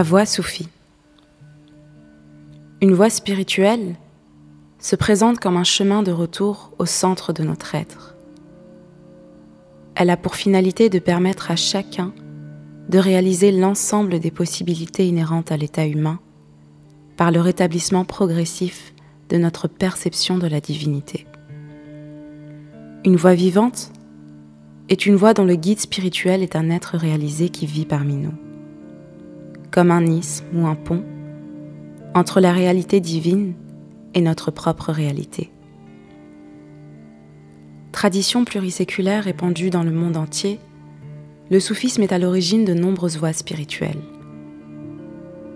La voie soufie. Une voie spirituelle se présente comme un chemin de retour au centre de notre être. Elle a pour finalité de permettre à chacun de réaliser l'ensemble des possibilités inhérentes à l'état humain par le rétablissement progressif de notre perception de la divinité. Une voix vivante est une voix dont le guide spirituel est un être réalisé qui vit parmi nous. Comme un isthme ou un pont entre la réalité divine et notre propre réalité. Tradition pluriséculaire répandue dans le monde entier, le soufisme est à l'origine de nombreuses voies spirituelles.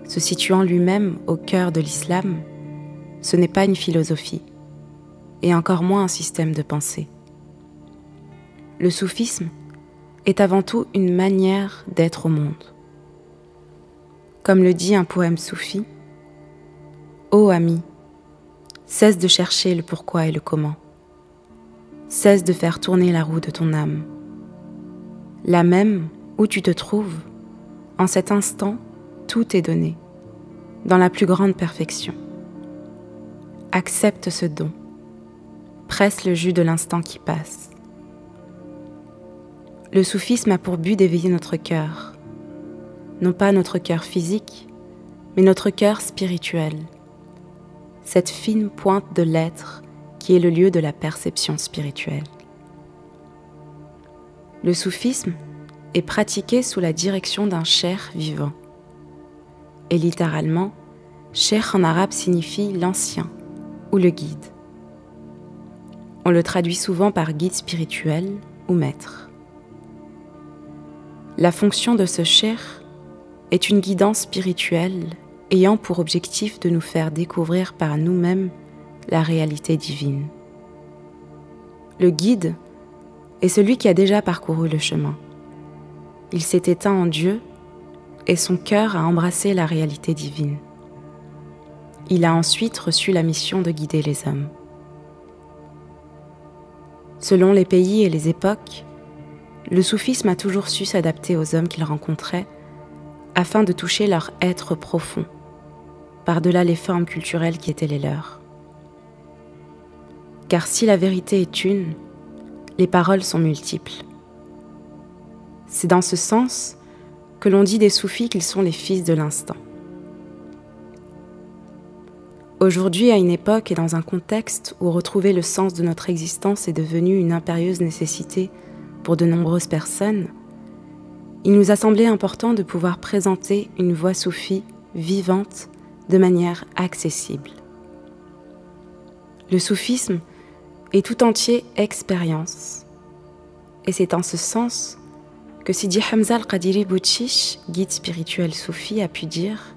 Se situant lui-même au cœur de l'islam, ce n'est pas une philosophie, et encore moins un système de pensée. Le soufisme est avant tout une manière d'être au monde. Comme le dit un poème soufi, Ô ami, cesse de chercher le pourquoi et le comment. Cesse de faire tourner la roue de ton âme. Là même où tu te trouves, en cet instant, tout est donné, dans la plus grande perfection. Accepte ce don. Presse le jus de l'instant qui passe. Le soufisme a pour but d'éveiller notre cœur, non pas notre cœur physique, mais notre cœur spirituel, cette fine pointe de l'être qui est le lieu de la perception spirituelle. Le soufisme est pratiqué sous la direction d'un cher vivant. Et littéralement, cher en arabe signifie l'ancien ou le guide. On le traduit souvent par guide spirituel ou maître. La fonction de ce cher est une guidance spirituelle ayant pour objectif de nous faire découvrir par nous-mêmes la réalité divine. Le guide est celui qui a déjà parcouru le chemin. Il s'est éteint en Dieu et son cœur a embrassé la réalité divine. Il a ensuite reçu la mission de guider les hommes. Selon les pays et les époques, le soufisme a toujours su s'adapter aux hommes qu'il rencontrait afin de toucher leur être profond, par-delà les formes culturelles qui étaient les leurs. Car si la vérité est une, les paroles sont multiples. C'est dans ce sens que l'on dit des soufis qu'ils sont les fils de l'instant. Aujourd'hui, à une époque et dans un contexte où retrouver le sens de notre existence est devenu une impérieuse nécessité pour de nombreuses personnes, il nous a semblé important de pouvoir présenter une voix soufie vivante de manière accessible. Le soufisme est tout entier expérience. Et c'est en ce sens que Sidi Hamza al-Qadiri Bouchish, guide spirituel soufi, a pu dire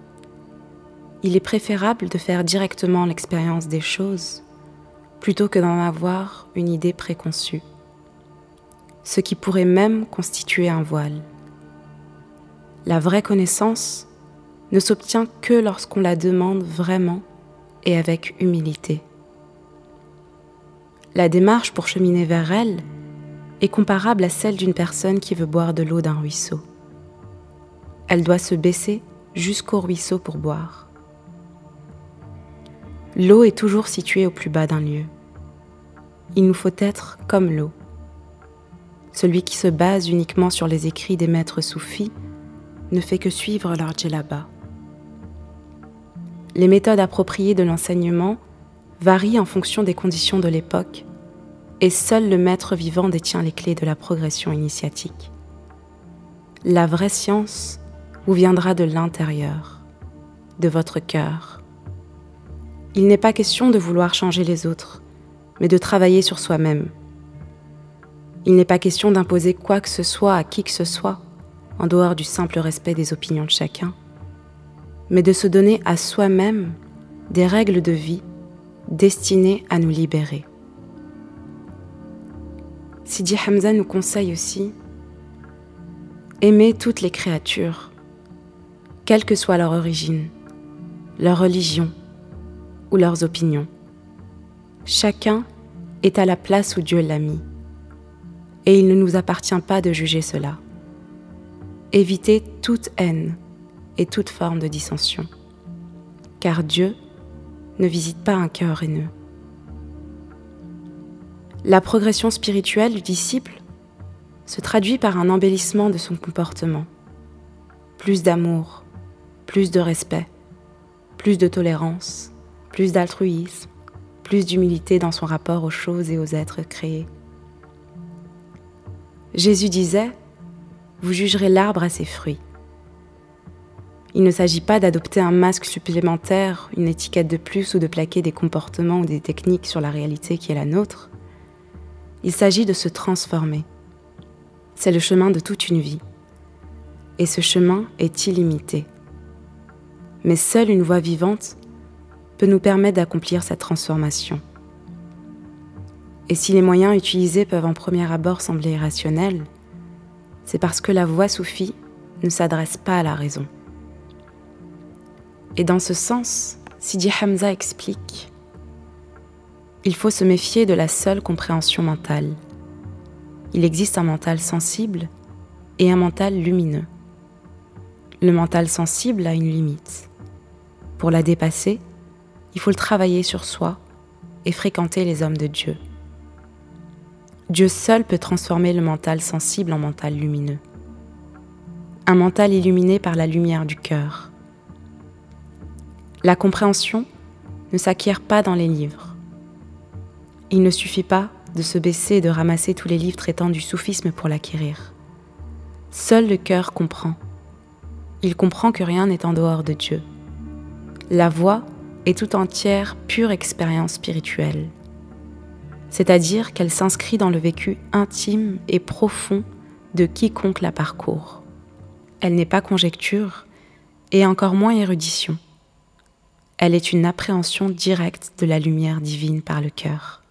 Il est préférable de faire directement l'expérience des choses plutôt que d'en avoir une idée préconçue, ce qui pourrait même constituer un voile. La vraie connaissance ne s'obtient que lorsqu'on la demande vraiment et avec humilité. La démarche pour cheminer vers elle est comparable à celle d'une personne qui veut boire de l'eau d'un ruisseau. Elle doit se baisser jusqu'au ruisseau pour boire. L'eau est toujours située au plus bas d'un lieu. Il nous faut être comme l'eau. Celui qui se base uniquement sur les écrits des maîtres soufis ne fait que suivre leur djellaba. Les méthodes appropriées de l'enseignement varient en fonction des conditions de l'époque et seul le maître vivant détient les clés de la progression initiatique. La vraie science vous viendra de l'intérieur, de votre cœur. Il n'est pas question de vouloir changer les autres, mais de travailler sur soi-même. Il n'est pas question d'imposer quoi que ce soit à qui que ce soit, en dehors du simple respect des opinions de chacun, mais de se donner à soi-même des règles de vie destinées à nous libérer. Sidi Hamza nous conseille aussi aimer toutes les créatures, quelle que soit leur origine, leur religion ou leurs opinions. Chacun est à la place où Dieu l'a mis, et il ne nous appartient pas de juger cela. Évitez toute haine et toute forme de dissension. Car Dieu ne visite pas un cœur haineux. La progression spirituelle du disciple se traduit par un embellissement de son comportement. Plus d'amour, plus de respect, plus de tolérance, plus d'altruisme, plus d'humilité dans son rapport aux choses et aux êtres créés. Jésus disait, Vous jugerez l'arbre à ses fruits. Il ne s'agit pas d'adopter un masque supplémentaire, une étiquette de plus ou de plaquer des comportements ou des techniques sur la réalité qui est la nôtre. Il s'agit de se transformer. C'est le chemin de toute une vie. Et ce chemin est illimité. Mais seule une voie vivante peut nous permettre d'accomplir cette transformation. Et si les moyens utilisés peuvent en premier abord sembler irrationnels, c'est parce que la voie soufie ne s'adresse pas à la raison. Et dans ce sens, Sidi Hamza explique Il faut se méfier de la seule compréhension mentale. Il existe un mental sensible et un mental lumineux. Le mental sensible a une limite. Pour la dépasser, il faut le travailler sur soi et fréquenter les hommes de Dieu. Dieu seul peut transformer le mental sensible en mental lumineux. Un mental illuminé par la lumière du cœur. La compréhension ne s'acquiert pas dans les livres. Il ne suffit pas de se baisser et de ramasser tous les livres traitant du soufisme pour l'acquérir. Seul le cœur comprend. Il comprend que rien n'est en dehors de Dieu. La voix est tout entière pure expérience spirituelle c'est-à-dire qu'elle s'inscrit dans le vécu intime et profond de quiconque la parcourt. Elle n'est pas conjecture et encore moins érudition. Elle est une appréhension directe de la lumière divine par le cœur.